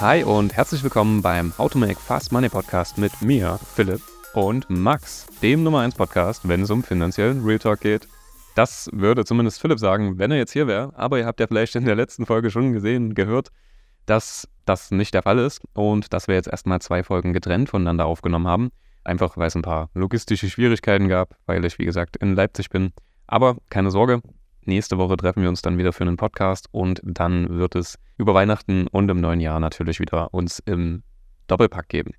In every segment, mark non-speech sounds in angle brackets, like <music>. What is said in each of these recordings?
Hi und herzlich willkommen beim How to Make Fast Money Podcast mit mir, Philipp und Max, dem Nummer 1 Podcast, wenn es um finanziellen Real Talk geht. Das würde zumindest Philipp sagen, wenn er jetzt hier wäre. Aber ihr habt ja vielleicht in der letzten Folge schon gesehen, gehört, dass das nicht der Fall ist und dass wir jetzt erstmal zwei Folgen getrennt voneinander aufgenommen haben. Einfach weil es ein paar logistische Schwierigkeiten gab, weil ich, wie gesagt, in Leipzig bin. Aber keine Sorge, nächste Woche treffen wir uns dann wieder für einen Podcast und dann wird es über Weihnachten und im neuen Jahr natürlich wieder uns im Doppelpack geben.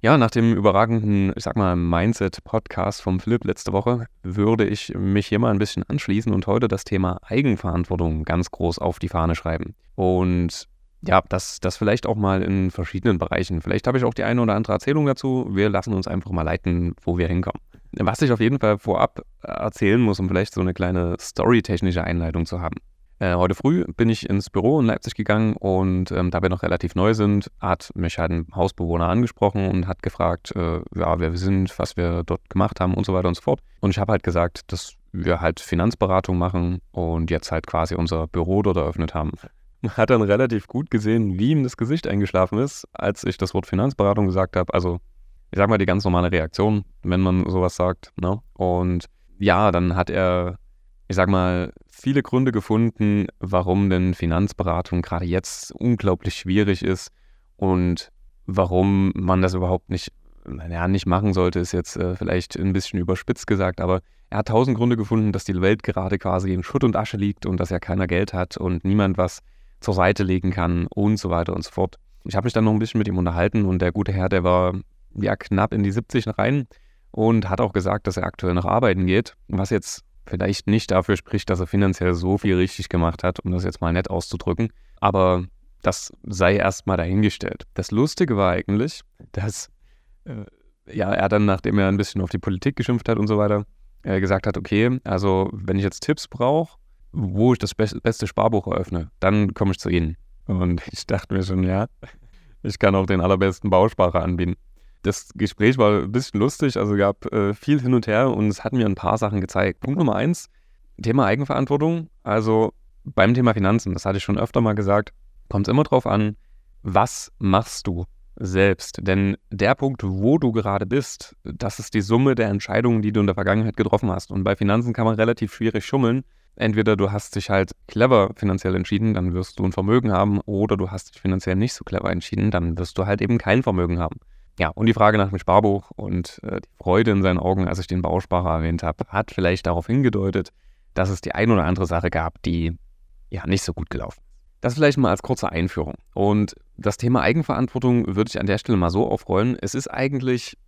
Ja, nach dem überragenden, ich sag mal, Mindset-Podcast vom Flip letzte Woche würde ich mich hier mal ein bisschen anschließen und heute das Thema Eigenverantwortung ganz groß auf die Fahne schreiben. Und ja, das, das vielleicht auch mal in verschiedenen Bereichen. Vielleicht habe ich auch die eine oder andere Erzählung dazu. Wir lassen uns einfach mal leiten, wo wir hinkommen. Was ich auf jeden Fall vorab erzählen muss, um vielleicht so eine kleine storytechnische Einleitung zu haben. Äh, heute früh bin ich ins Büro in Leipzig gegangen und ähm, da wir noch relativ neu sind, hat mich halt ein Hausbewohner angesprochen und hat gefragt, äh, ja, wer wir sind, was wir dort gemacht haben und so weiter und so fort. Und ich habe halt gesagt, dass wir halt Finanzberatung machen und jetzt halt quasi unser Büro dort eröffnet haben. Hat dann relativ gut gesehen, wie ihm das Gesicht eingeschlafen ist, als ich das Wort Finanzberatung gesagt habe. Also, ich sag mal, die ganz normale Reaktion, wenn man sowas sagt. Ne? Und ja, dann hat er ich sag mal, viele Gründe gefunden, warum denn Finanzberatung gerade jetzt unglaublich schwierig ist und warum man das überhaupt nicht, naja, nicht machen sollte, ist jetzt äh, vielleicht ein bisschen überspitzt gesagt, aber er hat tausend Gründe gefunden, dass die Welt gerade quasi in Schutt und Asche liegt und dass ja keiner Geld hat und niemand was zur Seite legen kann und so weiter und so fort. Ich habe mich dann noch ein bisschen mit ihm unterhalten und der gute Herr, der war ja knapp in die 70 rein und hat auch gesagt, dass er aktuell noch arbeiten geht, was jetzt vielleicht nicht dafür spricht, dass er finanziell so viel richtig gemacht hat, um das jetzt mal nett auszudrücken. Aber das sei erstmal dahingestellt. Das Lustige war eigentlich, dass äh, ja, er dann, nachdem er ein bisschen auf die Politik geschimpft hat und so weiter, äh, gesagt hat, okay, also wenn ich jetzt Tipps brauche, wo ich das be beste Sparbuch eröffne, dann komme ich zu Ihnen. Und ich dachte mir schon, ja, ich kann auch den allerbesten Bausparer anbieten. Das Gespräch war ein bisschen lustig, also gab äh, viel hin und her und es hat mir ein paar Sachen gezeigt. Punkt Nummer eins, Thema Eigenverantwortung. Also beim Thema Finanzen, das hatte ich schon öfter mal gesagt, kommt es immer drauf an, was machst du selbst? Denn der Punkt, wo du gerade bist, das ist die Summe der Entscheidungen, die du in der Vergangenheit getroffen hast. Und bei Finanzen kann man relativ schwierig schummeln. Entweder du hast dich halt clever finanziell entschieden, dann wirst du ein Vermögen haben, oder du hast dich finanziell nicht so clever entschieden, dann wirst du halt eben kein Vermögen haben. Ja, und die Frage nach dem Sparbuch und äh, die Freude in seinen Augen, als ich den Bausparer erwähnt habe, hat vielleicht darauf hingedeutet, dass es die ein oder andere Sache gab, die ja nicht so gut gelaufen ist. Das vielleicht mal als kurze Einführung. Und das Thema Eigenverantwortung würde ich an der Stelle mal so aufrollen. Es ist eigentlich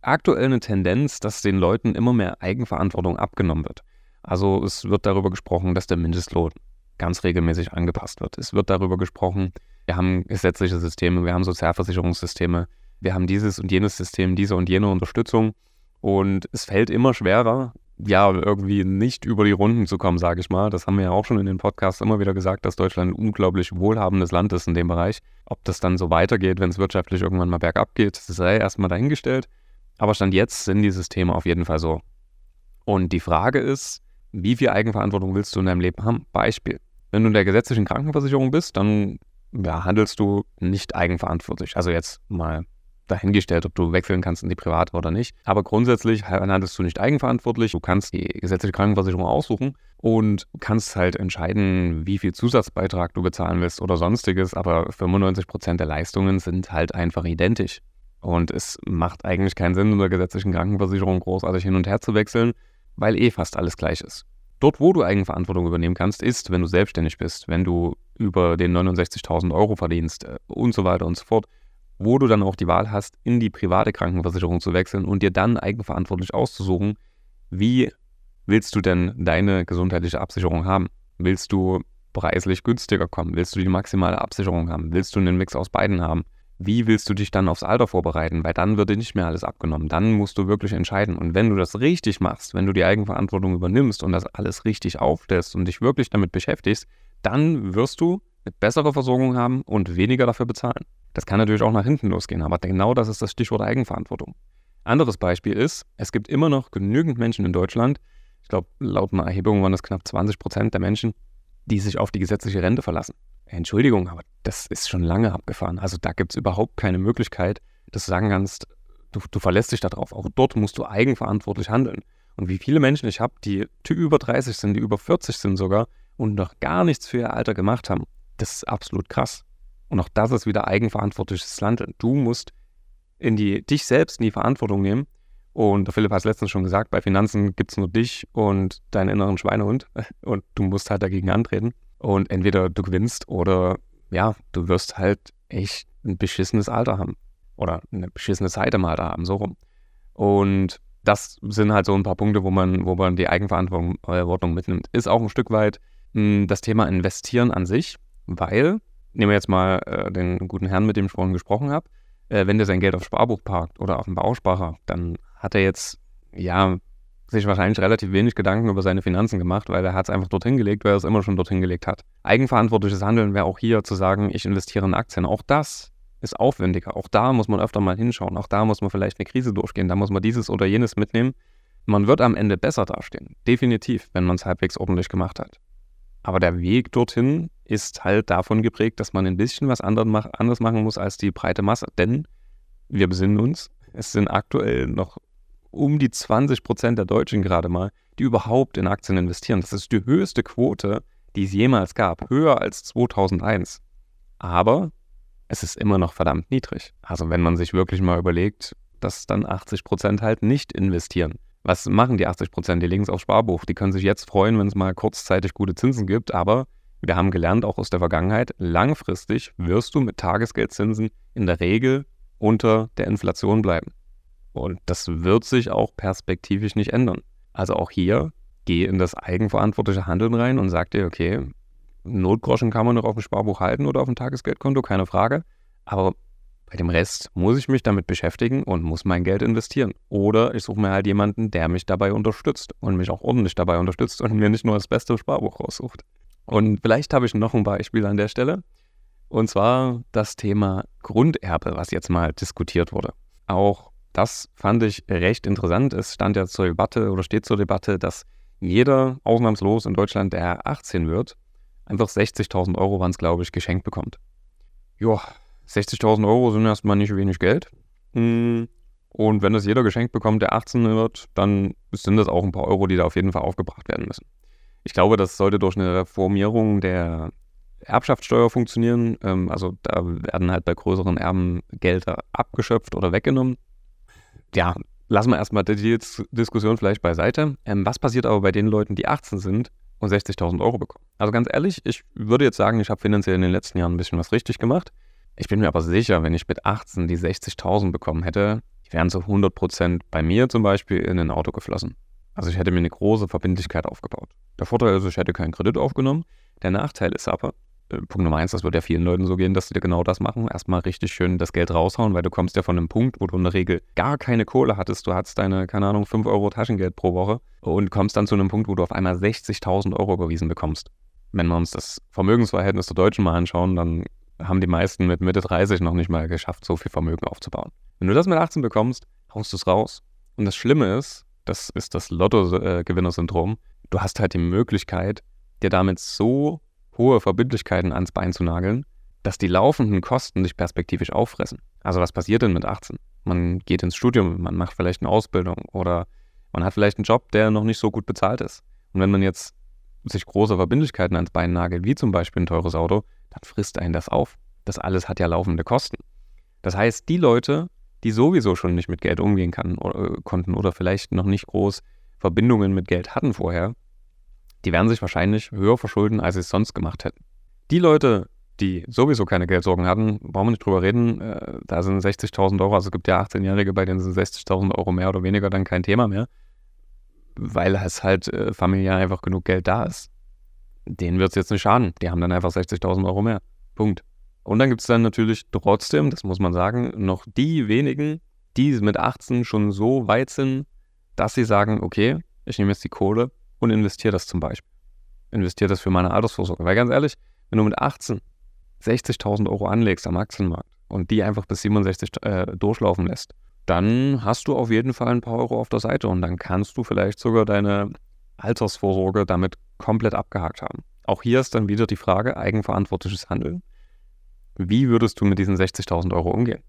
aktuell eine Tendenz, dass den Leuten immer mehr Eigenverantwortung abgenommen wird. Also es wird darüber gesprochen, dass der Mindestlohn ganz regelmäßig angepasst wird. Es wird darüber gesprochen, wir haben gesetzliche Systeme, wir haben Sozialversicherungssysteme, wir haben dieses und jenes System, diese und jene Unterstützung. Und es fällt immer schwerer, ja, irgendwie nicht über die Runden zu kommen, sage ich mal. Das haben wir ja auch schon in den Podcasts immer wieder gesagt, dass Deutschland ein unglaublich wohlhabendes Land ist in dem Bereich. Ob das dann so weitergeht, wenn es wirtschaftlich irgendwann mal bergab geht, sei erstmal dahingestellt. Aber Stand jetzt sind die Systeme auf jeden Fall so. Und die Frage ist, wie viel Eigenverantwortung willst du in deinem Leben haben? Beispiel. Wenn du in der gesetzlichen Krankenversicherung bist, dann ja, handelst du nicht eigenverantwortlich. Also jetzt mal dahingestellt, ob du wechseln kannst in die private oder nicht. Aber grundsätzlich handelst du nicht eigenverantwortlich. Du kannst die gesetzliche Krankenversicherung aussuchen und kannst halt entscheiden, wie viel Zusatzbeitrag du bezahlen willst oder sonstiges. Aber 95 Prozent der Leistungen sind halt einfach identisch. Und es macht eigentlich keinen Sinn, in der gesetzlichen Krankenversicherung großartig hin und her zu wechseln, weil eh fast alles gleich ist. Dort, wo du Eigenverantwortung übernehmen kannst, ist, wenn du selbstständig bist, wenn du über den 69.000 Euro verdienst äh, und so weiter und so fort wo du dann auch die Wahl hast, in die private Krankenversicherung zu wechseln und dir dann eigenverantwortlich auszusuchen, wie willst du denn deine gesundheitliche Absicherung haben? Willst du preislich günstiger kommen? Willst du die maximale Absicherung haben? Willst du einen Mix aus beiden haben? Wie willst du dich dann aufs Alter vorbereiten? Weil dann wird dir nicht mehr alles abgenommen. Dann musst du wirklich entscheiden. Und wenn du das richtig machst, wenn du die Eigenverantwortung übernimmst und das alles richtig aufstellst und dich wirklich damit beschäftigst, dann wirst du eine bessere Versorgung haben und weniger dafür bezahlen. Das kann natürlich auch nach hinten losgehen, aber genau das ist das Stichwort Eigenverantwortung. Anderes Beispiel ist, es gibt immer noch genügend Menschen in Deutschland, ich glaube, laut einer Erhebung waren es knapp 20 Prozent der Menschen, die sich auf die gesetzliche Rente verlassen. Entschuldigung, aber das ist schon lange abgefahren. Also da gibt es überhaupt keine Möglichkeit, dass du sagen kannst, du, du verlässt dich darauf. Auch dort musst du eigenverantwortlich handeln. Und wie viele Menschen ich habe, die über 30 sind, die über 40 sind sogar und noch gar nichts für ihr Alter gemacht haben, das ist absolut krass. Und auch das ist wieder eigenverantwortliches Handeln. Du musst in die, dich selbst in die Verantwortung nehmen. Und der Philipp hat es letztens schon gesagt, bei Finanzen gibt es nur dich und deinen inneren Schweinehund. <laughs> Und du musst halt dagegen antreten. Und entweder du gewinnst oder ja, du wirst halt echt ein beschissenes Alter haben. Oder eine beschissene Zeit im Alter haben, so rum. Und das sind halt so ein paar Punkte, wo man, wo man die Eigenverantwortung mitnimmt. Ist auch ein Stück weit mh, hm, das Thema Investieren an sich, weil, nehmen wir jetzt mal äh, den guten Herrn, mit dem ich vorhin gesprochen habe, äh, wenn der sein Geld auf Sparbuch parkt oder auf dem Bausparer, dann hat er jetzt, ja, sich wahrscheinlich relativ wenig Gedanken über seine Finanzen gemacht, weil er hat es einfach dorthin gelegt, weil er es immer schon dorthin gelegt hat. Eigenverantwortliches Handeln wäre auch hier zu sagen, ich investiere in Aktien. Auch das ist aufwendiger. Auch da muss man öfter mal hinschauen. Auch da muss man vielleicht eine Krise durchgehen. Da muss man dieses oder jenes mitnehmen. Man wird am Ende besser dastehen. Definitiv, wenn man es halbwegs ordentlich gemacht hat. Aber der Weg dorthin ist halt davon geprägt, dass man ein bisschen was anderes machen muss als die breite Masse. Denn wir besinnen uns, es sind aktuell noch um die 20 Prozent der Deutschen gerade mal, die überhaupt in Aktien investieren. Das ist die höchste Quote, die es jemals gab, höher als 2001. Aber es ist immer noch verdammt niedrig. Also wenn man sich wirklich mal überlegt, dass dann 80 Prozent halt nicht investieren. Was machen die 80 Prozent? Die legen es aufs Sparbuch. Die können sich jetzt freuen, wenn es mal kurzzeitig gute Zinsen gibt. Aber wir haben gelernt, auch aus der Vergangenheit, langfristig wirst du mit Tagesgeldzinsen in der Regel unter der Inflation bleiben. Und das wird sich auch perspektivisch nicht ändern. Also auch hier, geh in das eigenverantwortliche Handeln rein und sag dir, okay, Notgroschen kann man noch auf dem Sparbuch halten oder auf dem Tagesgeldkonto, keine Frage. Aber bei dem Rest muss ich mich damit beschäftigen und muss mein Geld investieren. Oder ich suche mir halt jemanden, der mich dabei unterstützt und mich auch ordentlich dabei unterstützt und mir nicht nur das beste Sparbuch raussucht. Und vielleicht habe ich noch ein Beispiel an der Stelle. Und zwar das Thema Grunderbe, was jetzt mal diskutiert wurde. Auch das fand ich recht interessant. Es stand ja zur Debatte oder steht zur Debatte, dass jeder ausnahmslos in Deutschland, der 18 wird, einfach 60.000 Euro, waren es glaube ich, geschenkt bekommt. Ja, 60.000 Euro sind erstmal nicht wenig Geld. Hm, und wenn das jeder geschenkt bekommt, der 18 wird, dann sind das auch ein paar Euro, die da auf jeden Fall aufgebracht werden müssen. Ich glaube, das sollte durch eine Reformierung der Erbschaftssteuer funktionieren. Ähm, also da werden halt bei größeren Erben Gelder abgeschöpft oder weggenommen ja, lassen wir erstmal die Diskussion vielleicht beiseite. Ähm, was passiert aber bei den Leuten, die 18 sind und 60.000 Euro bekommen? Also ganz ehrlich, ich würde jetzt sagen, ich habe finanziell in den letzten Jahren ein bisschen was richtig gemacht. Ich bin mir aber sicher, wenn ich mit 18 die 60.000 bekommen hätte, die wären zu 100% bei mir zum Beispiel in ein Auto geflossen. Also ich hätte mir eine große Verbindlichkeit aufgebaut. Der Vorteil ist, ich hätte keinen Kredit aufgenommen. Der Nachteil ist aber, äh, Punkt Nummer eins, das wird ja vielen Leuten so gehen, dass sie dir genau das machen. Erstmal richtig schön das Geld raushauen, weil du kommst ja von einem Punkt, wo du in der Regel gar keine Kohle hattest. Du hattest deine, keine Ahnung, 5 Euro Taschengeld pro Woche und kommst dann zu einem Punkt, wo du auf einmal 60.000 Euro überwiesen bekommst. Wenn wir uns das Vermögensverhältnis der Deutschen mal anschauen, dann haben die meisten mit Mitte 30 noch nicht mal geschafft, so viel Vermögen aufzubauen. Wenn du das mit 18 bekommst, haust du es raus. Und das Schlimme ist, das ist das Lotto-Gewinner-Syndrom, du hast halt die Möglichkeit, dir damit so hohe Verbindlichkeiten ans Bein zu nageln, dass die laufenden Kosten sich perspektivisch auffressen. Also was passiert denn mit 18? Man geht ins Studium, man macht vielleicht eine Ausbildung oder man hat vielleicht einen Job, der noch nicht so gut bezahlt ist. Und wenn man jetzt sich große Verbindlichkeiten ans Bein nagelt, wie zum Beispiel ein teures Auto, dann frisst einen das auf. Das alles hat ja laufende Kosten. Das heißt, die Leute, die sowieso schon nicht mit Geld umgehen kann, oder, äh, konnten oder vielleicht noch nicht groß Verbindungen mit Geld hatten vorher, die werden sich wahrscheinlich höher verschulden, als sie es sonst gemacht hätten. Die Leute, die sowieso keine Geldsorgen hatten, brauchen wir nicht drüber reden, äh, da sind 60.000 Euro, also es gibt ja 18-Jährige, bei denen sind 60.000 Euro mehr oder weniger dann kein Thema mehr, weil es halt äh, familiär einfach genug Geld da ist. Denen wird es jetzt nicht schaden, die haben dann einfach 60.000 Euro mehr. Punkt. Und dann gibt es dann natürlich trotzdem, das muss man sagen, noch die wenigen, die mit 18 schon so weit sind, dass sie sagen, okay, ich nehme jetzt die Kohle und investiere das zum Beispiel. Investiere das für meine Altersvorsorge. Weil ganz ehrlich, wenn du mit 18 60.000 Euro anlegst am Aktienmarkt und die einfach bis 67 äh, durchlaufen lässt, dann hast du auf jeden Fall ein paar Euro auf der Seite und dann kannst du vielleicht sogar deine Altersvorsorge damit komplett abgehakt haben. auch hier ist dann wieder die Frage, eigenverantwortliches Handeln. Wie würdest du mit diesen 60.000 Euro umgehen?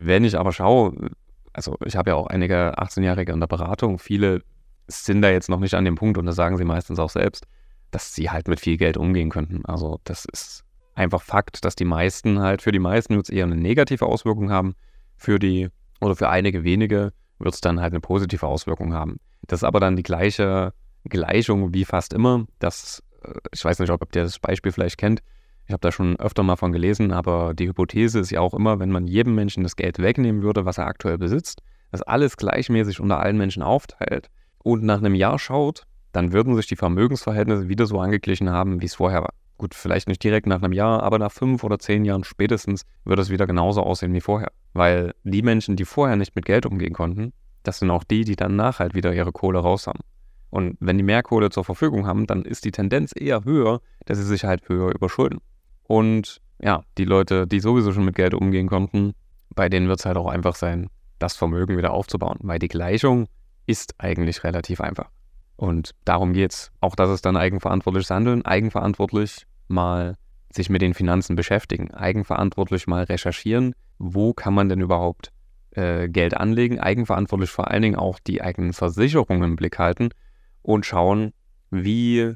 Wenn ich aber schaue, also ich habe ja auch einige 18-Jährige in der Beratung, viele sind da jetzt noch nicht an dem Punkt und das sagen sie meistens auch selbst, dass sie halt mit viel Geld umgehen könnten. Also das ist einfach Fakt, dass die meisten halt, für die meisten wird es eher eine negative Auswirkung haben, für die oder für einige wenige wird es dann halt eine positive Auswirkung haben. Das ist aber dann die gleiche Gleichung wie fast immer. Das, äh, ich weiß nicht, ob ihr das Beispiel vielleicht kennt. Ich habe da schon öfter mal von gelesen, aber die Hypothese ist ja auch immer, wenn man jedem Menschen das Geld wegnehmen würde, was er aktuell besitzt, das alles gleichmäßig unter allen Menschen aufteilt und nach einem Jahr schaut, dann würden sich die Vermögensverhältnisse wieder so angeglichen haben, wie es vorher war. Gut, vielleicht nicht direkt nach einem Jahr, aber nach fünf oder zehn Jahren spätestens wird es wieder genauso aussehen wie vorher. Weil die Menschen, die vorher nicht mit Geld umgehen konnten, das sind auch die, die danach halt wieder ihre Kohle raus haben. Und wenn die mehr Kohle zur Verfügung haben, dann ist die Tendenz eher höher, dass sie sich halt höher überschulden. Und ja, die Leute, die sowieso schon mit Geld umgehen konnten, bei denen wird es halt auch einfach sein, das Vermögen wieder aufzubauen. Weil die Gleichung ist eigentlich relativ einfach. Und darum geht es. Auch das ist dann eigenverantwortliches Handeln, eigenverantwortlich mal sich mit den Finanzen beschäftigen, eigenverantwortlich mal recherchieren, wo kann man denn überhaupt äh, Geld anlegen, eigenverantwortlich vor allen Dingen auch die eigenen Versicherungen im Blick halten und schauen, wie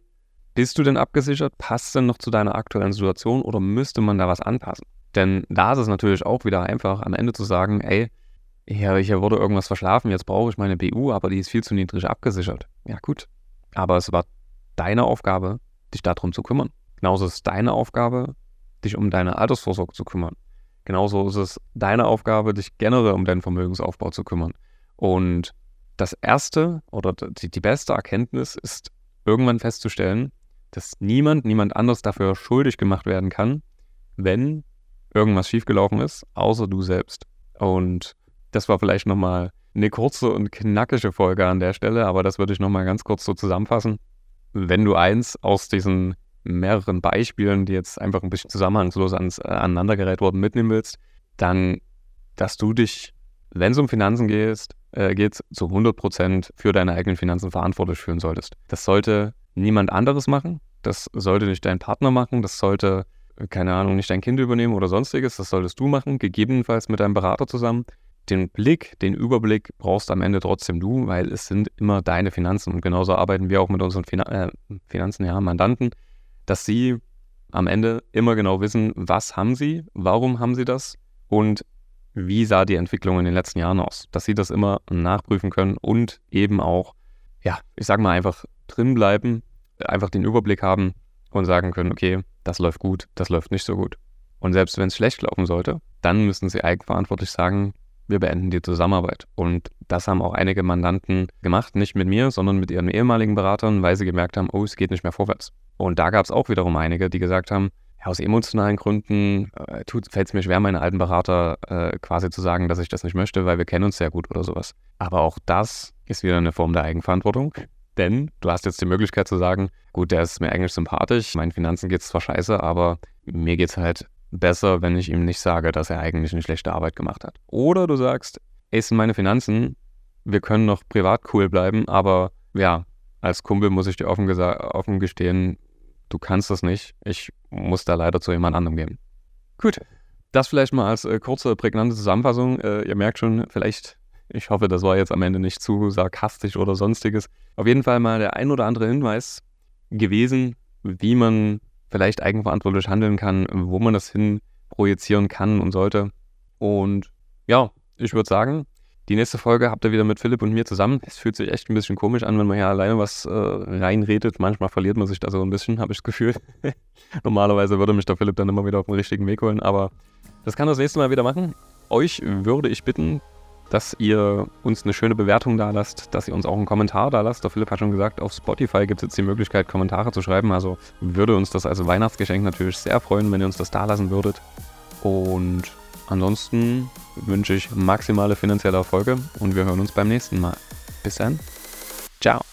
bist du denn abgesichert, passt denn noch zu deiner aktuellen Situation oder müsste man da was anpassen? Denn da ist es natürlich auch wieder einfach am Ende zu sagen, ey, ja, hier wurde irgendwas verschlafen, jetzt brauche ich meine BU, aber die ist viel zu niedrig abgesichert. Ja, gut. Aber es war deine Aufgabe, dich darum zu kümmern. Genauso ist es deine Aufgabe, dich um deine Altersvorsorge zu kümmern. Genauso ist es deine Aufgabe, dich generell um deinen Vermögensaufbau zu kümmern. Und das erste oder die, die beste Erkenntnis ist, irgendwann festzustellen, dass niemand, niemand anders dafür schuldig gemacht werden kann, wenn irgendwas schiefgelaufen ist, außer du selbst. Und das war vielleicht nochmal eine kurze und knackige Folge an der Stelle, aber das würde ich nochmal ganz kurz so zusammenfassen. Wenn du eins aus diesen mehreren Beispielen, die jetzt einfach ein bisschen zusammenhangslos ans, äh, aneinandergereiht wurden, mitnehmen willst, dann, dass du dich, wenn es um Finanzen gehst, äh, geht, zu 100% für deine eigenen Finanzen verantwortlich fühlen solltest. Das sollte niemand anderes machen, das sollte nicht dein Partner machen, das sollte, keine Ahnung, nicht dein Kind übernehmen oder sonstiges, das solltest du machen, gegebenenfalls mit deinem Berater zusammen den Blick, den Überblick brauchst am Ende trotzdem du, weil es sind immer deine Finanzen. Und genauso arbeiten wir auch mit unseren Finan äh, Finanzen, ja, Mandanten, dass sie am Ende immer genau wissen, was haben sie, warum haben sie das und wie sah die Entwicklung in den letzten Jahren aus. Dass sie das immer nachprüfen können und eben auch, ja, ich sag mal einfach drin bleiben, einfach den Überblick haben und sagen können, okay, das läuft gut, das läuft nicht so gut. Und selbst wenn es schlecht laufen sollte, dann müssen sie eigenverantwortlich sagen, wir beenden die Zusammenarbeit. Und das haben auch einige Mandanten gemacht, nicht mit mir, sondern mit ihren ehemaligen Beratern, weil sie gemerkt haben, oh, es geht nicht mehr vorwärts. Und da gab es auch wiederum einige, die gesagt haben, aus emotionalen Gründen äh, fällt es mir schwer, meinen alten Berater äh, quasi zu sagen, dass ich das nicht möchte, weil wir kennen uns sehr gut oder sowas. Aber auch das ist wieder eine Form der Eigenverantwortung. Denn du hast jetzt die Möglichkeit zu sagen, gut, der ist mir eigentlich sympathisch, meinen Finanzen geht es zwar scheiße, aber mir geht es halt besser, wenn ich ihm nicht sage, dass er eigentlich eine schlechte Arbeit gemacht hat. Oder du sagst, es sind meine Finanzen, wir können noch privat cool bleiben, aber ja, als Kumpel muss ich dir offen, offen gestehen, du kannst das nicht. Ich muss da leider zu jemand anderem gehen. Gut, das vielleicht mal als äh, kurze, prägnante Zusammenfassung. Äh, ihr merkt schon, vielleicht, ich hoffe, das war jetzt am Ende nicht zu sarkastisch oder sonstiges. Auf jeden Fall mal der ein oder andere Hinweis gewesen, wie man vielleicht eigenverantwortlich handeln kann, wo man das hin projizieren kann und sollte. Und ja, ich würde sagen, die nächste Folge habt ihr wieder mit Philipp und mir zusammen. Es fühlt sich echt ein bisschen komisch an, wenn man hier alleine was äh, reinredet. Manchmal verliert man sich da so ein bisschen, habe ich das Gefühl. <laughs> Normalerweise würde mich der Philipp dann immer wieder auf den richtigen Weg holen, aber das kann das nächste Mal wieder machen. Euch würde ich bitten, dass ihr uns eine schöne Bewertung da lasst, dass ihr uns auch einen Kommentar da lasst. Der Philipp hat schon gesagt, auf Spotify gibt es jetzt die Möglichkeit, Kommentare zu schreiben. Also würde uns das als Weihnachtsgeschenk natürlich sehr freuen, wenn ihr uns das da lassen würdet. Und ansonsten wünsche ich maximale finanzielle Erfolge und wir hören uns beim nächsten Mal. Bis dann. Ciao.